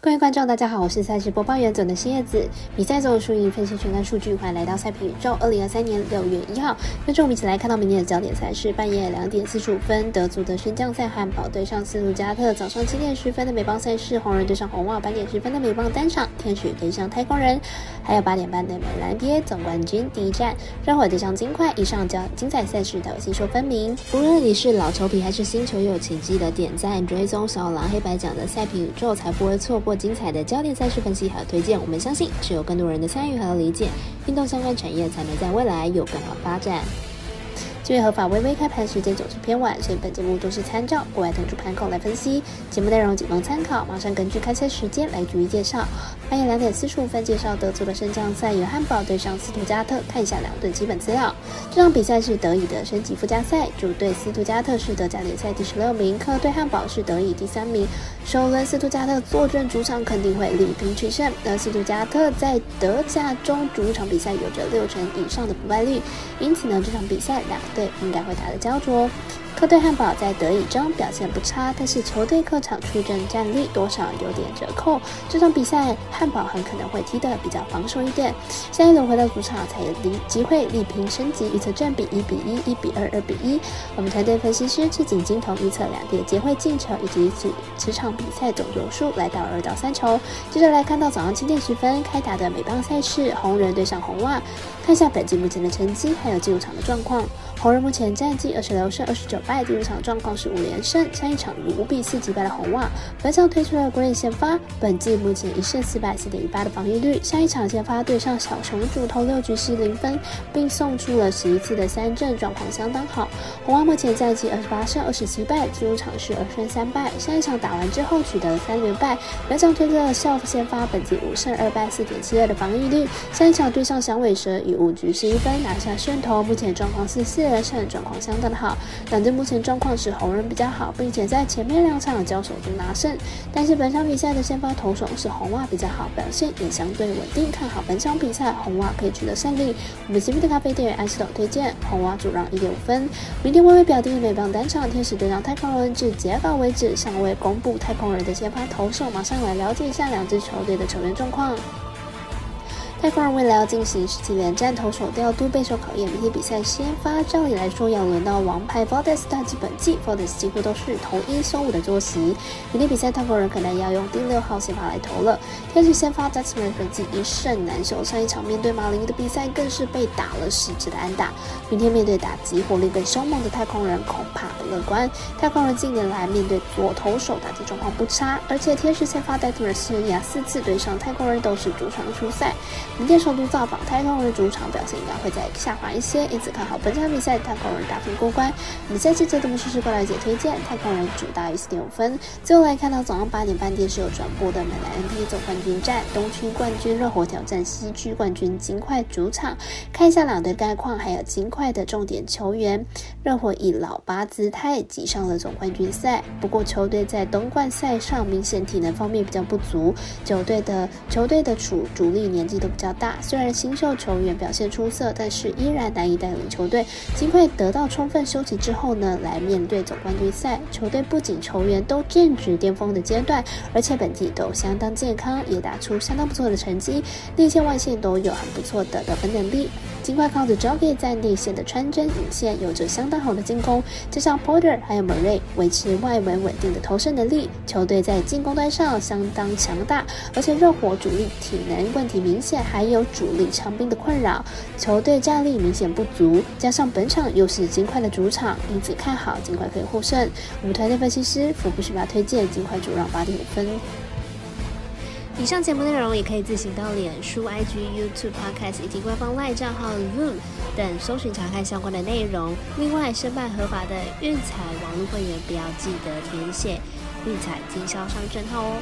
各位观众，大家好，我是赛事播报员总的新叶子。比赛总有输赢分析全看数据，欢迎来到赛评宇宙。二零二三年六月一号，跟着我们一起来看到明天的焦点赛事。半夜两点四十五分，德足的升降赛汉堡对上斯图加特；早上七点十分的美邦赛事，红人对上红袜；八点十分的美邦单场，天使对上太空人；还有八点半的美篮 NBA 总冠军第一战，热火对上金块。以上将精彩赛事，的细说分明。无论你是老球皮还是新球友，请记得点赞、追踪小狼黑白奖的赛评宇宙，才不会错过。精彩的焦点赛事分析和推荐，我们相信只有更多人的参与和理解，运动相关产业才能在未来有更好发展。因为合法微微开盘时间总是偏晚，所以本节目都是参照国外投注盘口来分析。节目内容仅供参考，马上根据开赛时间来逐一介绍。半夜两点四十五分介绍德足的升降赛，由汉堡对上斯图加特。看一下两队基本资料。这场比赛是德乙的升级附加赛，主队斯图加特是德甲联赛第十六名，客队汉堡是德乙第三名。首轮斯图加特坐镇主场肯定会力拼取胜。而斯图加特在德甲中主场比赛有着六成以上的不败率，因此呢这场比赛两。对，应该会打得焦灼。客队汉堡在德乙中表现不差，但是球队客场出征战力多少有点折扣。这场比赛汉堡很可能会踢得比较防守一点。下一轮回到主场才有力机会力拼升级，预测战比一比一、一比二、二比一。我们团队分析师赤井金童预测两队机会进球以及此此场比赛总球数来到二到三球。接着来看到早上七点十分开打的美邦赛事，红人对上红袜。看一下本季目前的成绩，还有进入场的状况。红人目前战绩二十六胜二十九败，进入场状况是五连胜。上一场以五比四击败了红袜。本场推出了 Green 先发，本季目前一胜四败，四点一八的防御率。上一场先发对上小熊主投六局失零分，并送出了十一次的三振，状况相当好。红袜目前战绩二十八胜二十七败，进入场是二胜三败。上一场打完之后取得了三连败。本场推出了校先发，本季五胜二败，四点七二的防御率。上一场对上响尾蛇以五局十一分拿下胜投，目前状况是四连胜，状况相当的好。两队目前状况是红人比较好，并且在前面两场交手中拿胜。但是本场比赛的先发投手是红袜比较好，表现也相对稳定，看好本场比赛红袜可以取得胜利。我们 C B 的咖啡店员安西斗推荐红袜主让一点五分。明天微微表弟美棒单场天使对上太空人，至截稿为止尚未公布太空人的先发投手，马上来了解一下两支球队的球员状况。太空人未来要进行十七连战，投手调度备受考验。明天比赛先发，照理来说要轮到王牌 f o r d e s 但基本季 f o r d e s 几乎都是投一休五的作息。明天比赛太空人可能要用第六号先发来投了。天使先发 Dustin 本季一胜难求，上一场面对马林的比赛更是被打了十支的安打。明天面对打击火力更凶猛的太空人，恐怕不乐观。太空人近年来面对左投手打击状况不差，而且天使先发 Dustin 生涯四次对上太空人都是主场出赛。明天首都造访太空人主场表现应该会再下滑一些，因此看好本场比赛太空人打分过关。比赛记者的们试试过来姐推荐太空人主大于四点五分。最后来看到早上八点半电视有转播的美兰 NBA 总冠军战，东区冠军热火挑战西区冠军金块主场。看一下两队概况，还有金块的重点球员。热火以老八姿态挤上了总冠军赛，不过球队在东冠赛上明显体能方面比较不足，球队的球队的主主力年纪都较。大虽然新秀球员表现出色，但是依然难以带领球队。金块得到充分休息之后呢，来面对总冠军赛，球队不仅球员都正值巅峰的阶段，而且本季都相当健康，也打出相当不错的成绩，内线外线都有很不错的得分能力。尽快靠着 Jockey 在内线的穿针引线，有着相当好的进攻，加上 Porter 还有 Murray 维持外围稳定的投射能力，球队在进攻端上相当强大。而且热火主力体能问题明显，还有主力伤兵的困扰，球队战力明显不足。加上本场又是金块的主场，因此看好金块可以获胜。我们团队分析师福布斯把推荐金块主让八点五分。以上节目内容也可以自行到脸书、IG、YouTube、Podcast 以及官方外账号 Zoom 等搜寻查看相关的内容。另外，申办合法的运彩网络会员，不要记得填写运彩经销商证号哦。